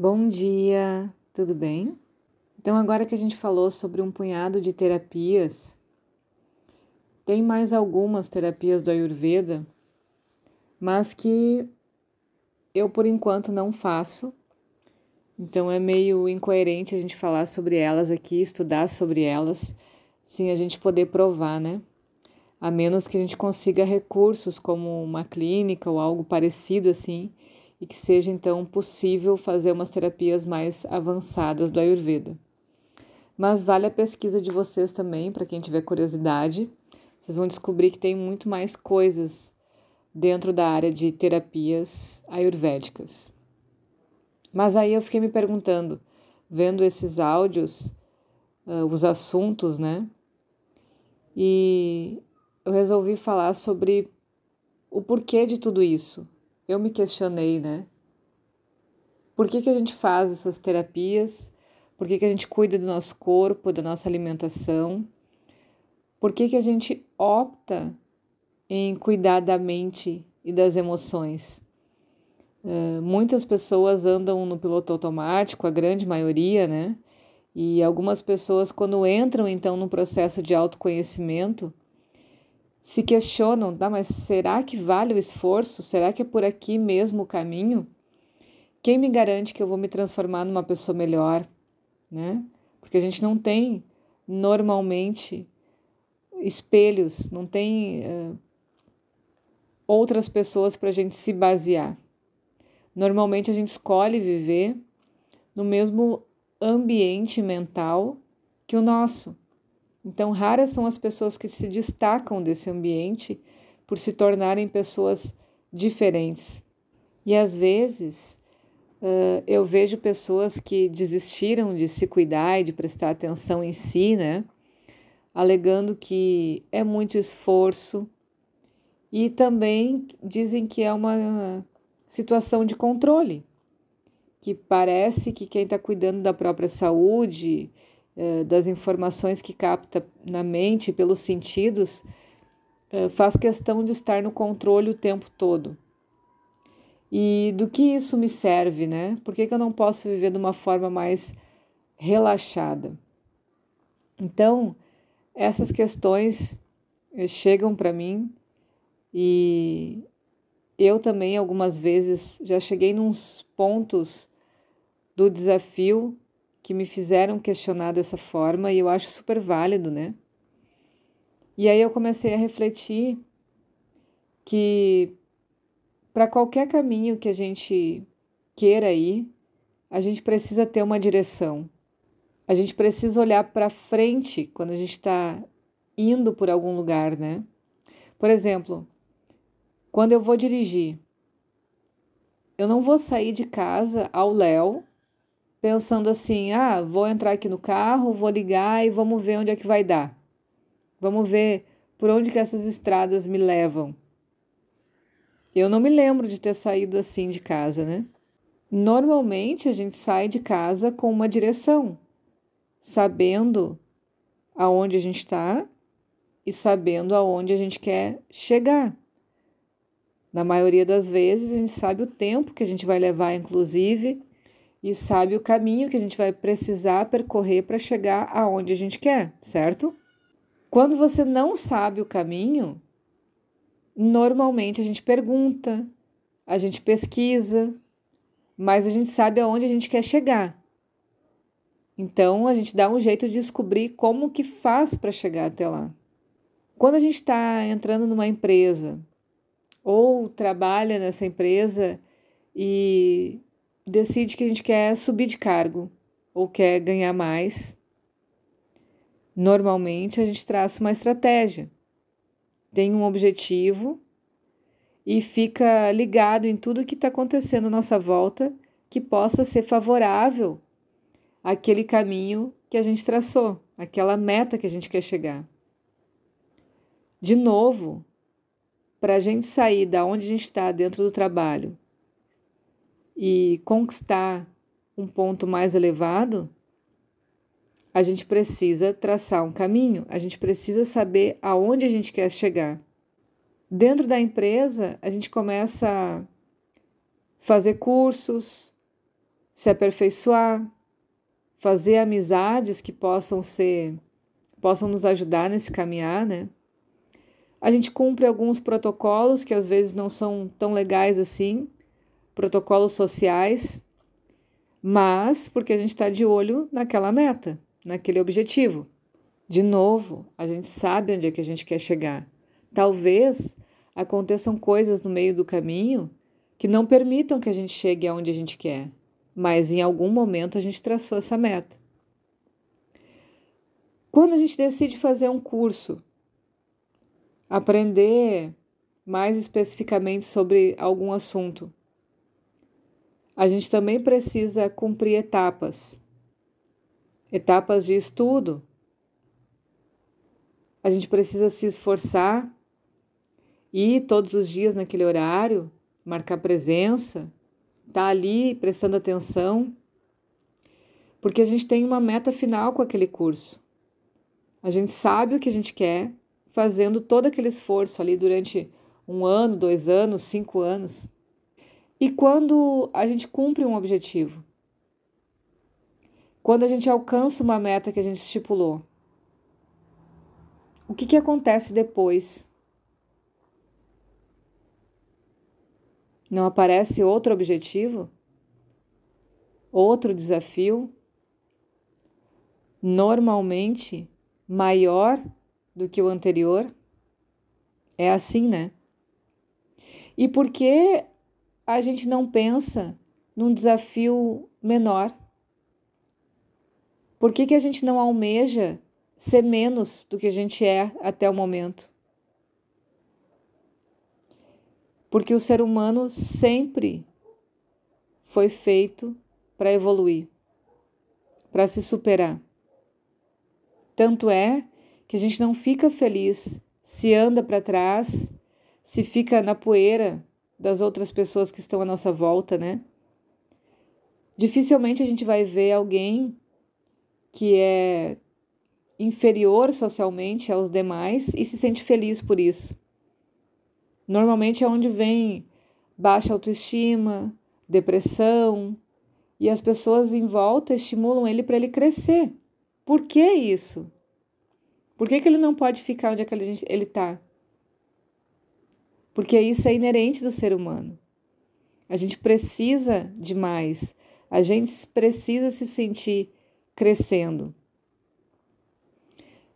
Bom dia, tudo bem? Então, agora que a gente falou sobre um punhado de terapias, tem mais algumas terapias do Ayurveda, mas que eu por enquanto não faço. Então é meio incoerente a gente falar sobre elas aqui, estudar sobre elas, sem a gente poder provar, né? A menos que a gente consiga recursos como uma clínica ou algo parecido assim e que seja então possível fazer umas terapias mais avançadas do Ayurveda. Mas vale a pesquisa de vocês também, para quem tiver curiosidade. Vocês vão descobrir que tem muito mais coisas dentro da área de terapias ayurvédicas. Mas aí eu fiquei me perguntando, vendo esses áudios, uh, os assuntos, né? E eu resolvi falar sobre o porquê de tudo isso eu me questionei, né? Por que, que a gente faz essas terapias? Por que, que a gente cuida do nosso corpo, da nossa alimentação? Por que, que a gente opta em cuidar da mente e das emoções? Uh, muitas pessoas andam no piloto automático, a grande maioria, né? E algumas pessoas, quando entram então no processo de autoconhecimento, se questionam, tá, mas será que vale o esforço? Será que é por aqui mesmo o caminho? Quem me garante que eu vou me transformar numa pessoa melhor, né? Porque a gente não tem normalmente espelhos, não tem uh, outras pessoas para a gente se basear. Normalmente a gente escolhe viver no mesmo ambiente mental que o nosso. Então, raras são as pessoas que se destacam desse ambiente por se tornarem pessoas diferentes. E às vezes uh, eu vejo pessoas que desistiram de se cuidar e de prestar atenção em si, né? Alegando que é muito esforço e também dizem que é uma situação de controle, que parece que quem está cuidando da própria saúde das informações que capta na mente pelos sentidos, eh, faz questão de estar no controle o tempo todo. E do que isso me serve, né? Por que, que eu não posso viver de uma forma mais relaxada? Então, essas questões eh, chegam para mim e eu também algumas vezes já cheguei nos pontos do desafio que me fizeram questionar dessa forma e eu acho super válido, né? E aí eu comecei a refletir que para qualquer caminho que a gente queira ir, a gente precisa ter uma direção. A gente precisa olhar para frente quando a gente está indo por algum lugar, né? Por exemplo, quando eu vou dirigir, eu não vou sair de casa ao léu pensando assim: ah, vou entrar aqui no carro, vou ligar e vamos ver onde é que vai dar. Vamos ver por onde que essas estradas me levam. Eu não me lembro de ter saído assim de casa, né? Normalmente a gente sai de casa com uma direção, sabendo aonde a gente está e sabendo aonde a gente quer chegar. Na maioria das vezes a gente sabe o tempo que a gente vai levar, inclusive, e sabe o caminho que a gente vai precisar percorrer para chegar aonde a gente quer, certo? Quando você não sabe o caminho, normalmente a gente pergunta, a gente pesquisa, mas a gente sabe aonde a gente quer chegar. Então a gente dá um jeito de descobrir como que faz para chegar até lá. Quando a gente está entrando numa empresa ou trabalha nessa empresa e decide que a gente quer subir de cargo ou quer ganhar mais, normalmente a gente traça uma estratégia, tem um objetivo e fica ligado em tudo que está acontecendo à nossa volta que possa ser favorável àquele caminho que a gente traçou, aquela meta que a gente quer chegar. De novo, para a gente sair da onde a gente está dentro do trabalho e conquistar um ponto mais elevado, a gente precisa traçar um caminho, a gente precisa saber aonde a gente quer chegar. Dentro da empresa, a gente começa a fazer cursos, se aperfeiçoar, fazer amizades que possam ser possam nos ajudar nesse caminhar, né? A gente cumpre alguns protocolos que às vezes não são tão legais assim, protocolos sociais, mas porque a gente está de olho naquela meta, naquele objetivo. De novo, a gente sabe onde é que a gente quer chegar. Talvez aconteçam coisas no meio do caminho que não permitam que a gente chegue aonde a gente quer, mas em algum momento a gente traçou essa meta. Quando a gente decide fazer um curso, aprender mais especificamente sobre algum assunto, a gente também precisa cumprir etapas. Etapas de estudo. A gente precisa se esforçar, ir todos os dias naquele horário, marcar presença, estar tá ali prestando atenção, porque a gente tem uma meta final com aquele curso. A gente sabe o que a gente quer, fazendo todo aquele esforço ali durante um ano, dois anos, cinco anos. E quando a gente cumpre um objetivo, quando a gente alcança uma meta que a gente estipulou, o que, que acontece depois? Não aparece outro objetivo? Outro desafio? Normalmente maior do que o anterior? É assim, né? E por que a gente não pensa num desafio menor? Por que, que a gente não almeja ser menos do que a gente é até o momento? Porque o ser humano sempre foi feito para evoluir, para se superar. Tanto é que a gente não fica feliz se anda para trás, se fica na poeira das outras pessoas que estão à nossa volta, né? Dificilmente a gente vai ver alguém que é inferior socialmente aos demais e se sente feliz por isso. Normalmente é onde vem baixa autoestima, depressão, e as pessoas em volta estimulam ele para ele crescer. Por que isso? Por que, que ele não pode ficar onde é que ele está? Porque isso é inerente do ser humano. A gente precisa de mais, a gente precisa se sentir crescendo.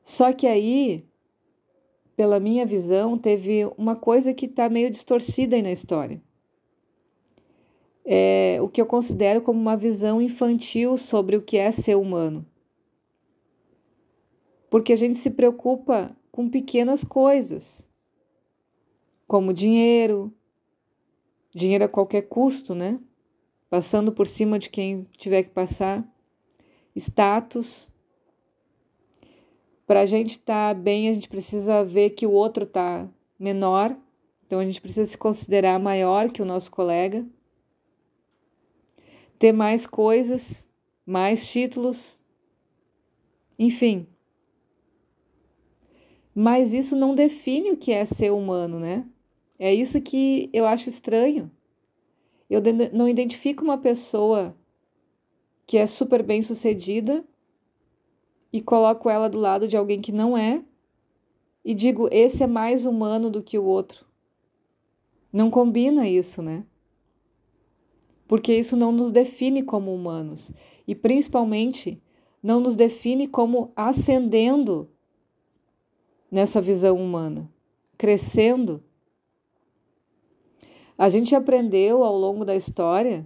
Só que aí, pela minha visão, teve uma coisa que está meio distorcida aí na história. É o que eu considero como uma visão infantil sobre o que é ser humano. Porque a gente se preocupa com pequenas coisas como dinheiro, dinheiro a qualquer custo, né? Passando por cima de quem tiver que passar, status. Para a gente estar tá bem, a gente precisa ver que o outro está menor, então a gente precisa se considerar maior que o nosso colega. Ter mais coisas, mais títulos, enfim. Mas isso não define o que é ser humano, né? É isso que eu acho estranho. Eu não identifico uma pessoa que é super bem sucedida e coloco ela do lado de alguém que não é e digo, esse é mais humano do que o outro. Não combina isso, né? Porque isso não nos define como humanos e principalmente não nos define como ascendendo nessa visão humana, crescendo a gente aprendeu ao longo da história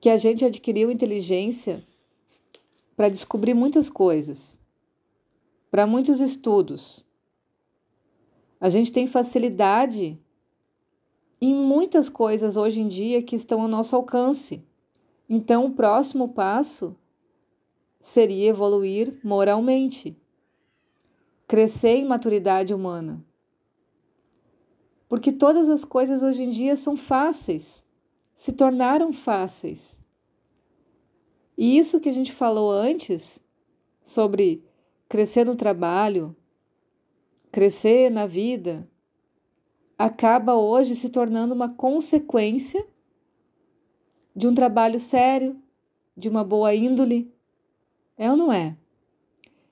que a gente adquiriu inteligência para descobrir muitas coisas, para muitos estudos. A gente tem facilidade em muitas coisas hoje em dia que estão ao nosso alcance. Então, o próximo passo seria evoluir moralmente, crescer em maturidade humana porque todas as coisas hoje em dia são fáceis, se tornaram fáceis. E isso que a gente falou antes sobre crescer no trabalho, crescer na vida, acaba hoje se tornando uma consequência de um trabalho sério, de uma boa índole? É ou não é?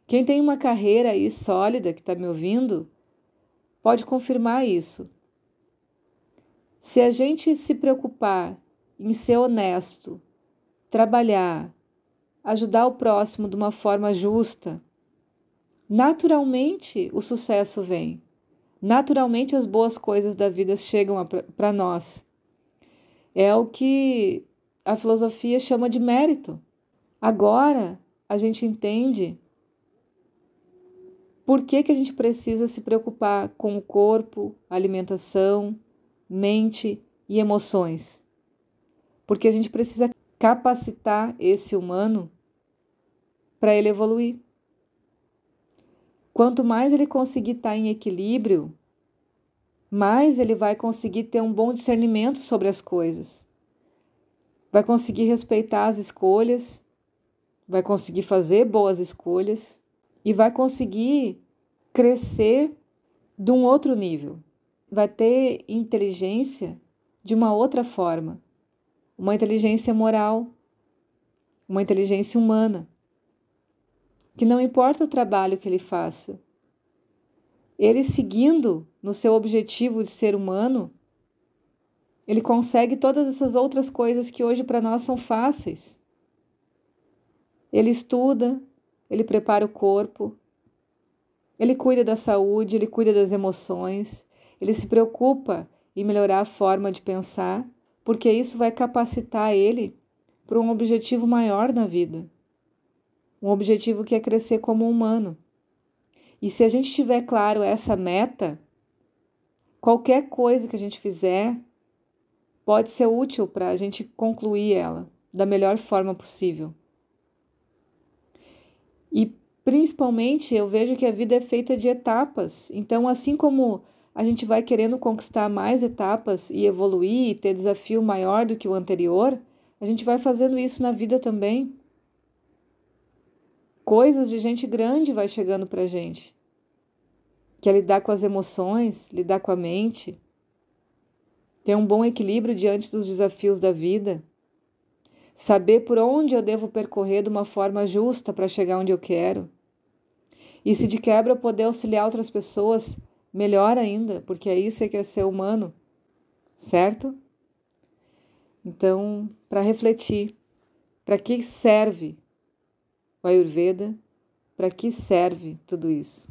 Quem tem uma carreira aí sólida que está me ouvindo pode confirmar isso. Se a gente se preocupar em ser honesto, trabalhar, ajudar o próximo de uma forma justa, naturalmente o sucesso vem. Naturalmente as boas coisas da vida chegam para nós. É o que a filosofia chama de mérito. Agora a gente entende por que, que a gente precisa se preocupar com o corpo, alimentação, mente e emoções. Porque a gente precisa capacitar esse humano para ele evoluir. Quanto mais ele conseguir estar tá em equilíbrio, mais ele vai conseguir ter um bom discernimento sobre as coisas. Vai conseguir respeitar as escolhas, vai conseguir fazer boas escolhas e vai conseguir crescer de um outro nível. Vai ter inteligência de uma outra forma, uma inteligência moral, uma inteligência humana. Que não importa o trabalho que ele faça, ele seguindo no seu objetivo de ser humano, ele consegue todas essas outras coisas que hoje para nós são fáceis. Ele estuda, ele prepara o corpo, ele cuida da saúde, ele cuida das emoções, ele se preocupa em melhorar a forma de pensar, porque isso vai capacitar ele para um objetivo maior na vida um objetivo que é crescer como humano. E se a gente tiver claro essa meta, qualquer coisa que a gente fizer pode ser útil para a gente concluir ela da melhor forma possível. E principalmente eu vejo que a vida é feita de etapas. Então, assim como a gente vai querendo conquistar mais etapas e evoluir e ter desafio maior do que o anterior, a gente vai fazendo isso na vida também coisas de gente grande vai chegando para gente, que é lidar com as emoções, lidar com a mente, ter um bom equilíbrio diante dos desafios da vida, saber por onde eu devo percorrer de uma forma justa para chegar onde eu quero. E se de quebra eu poder auxiliar outras pessoas, melhor ainda, porque é isso que é ser humano, certo? Então, para refletir, para que serve o Ayurveda, para que serve tudo isso?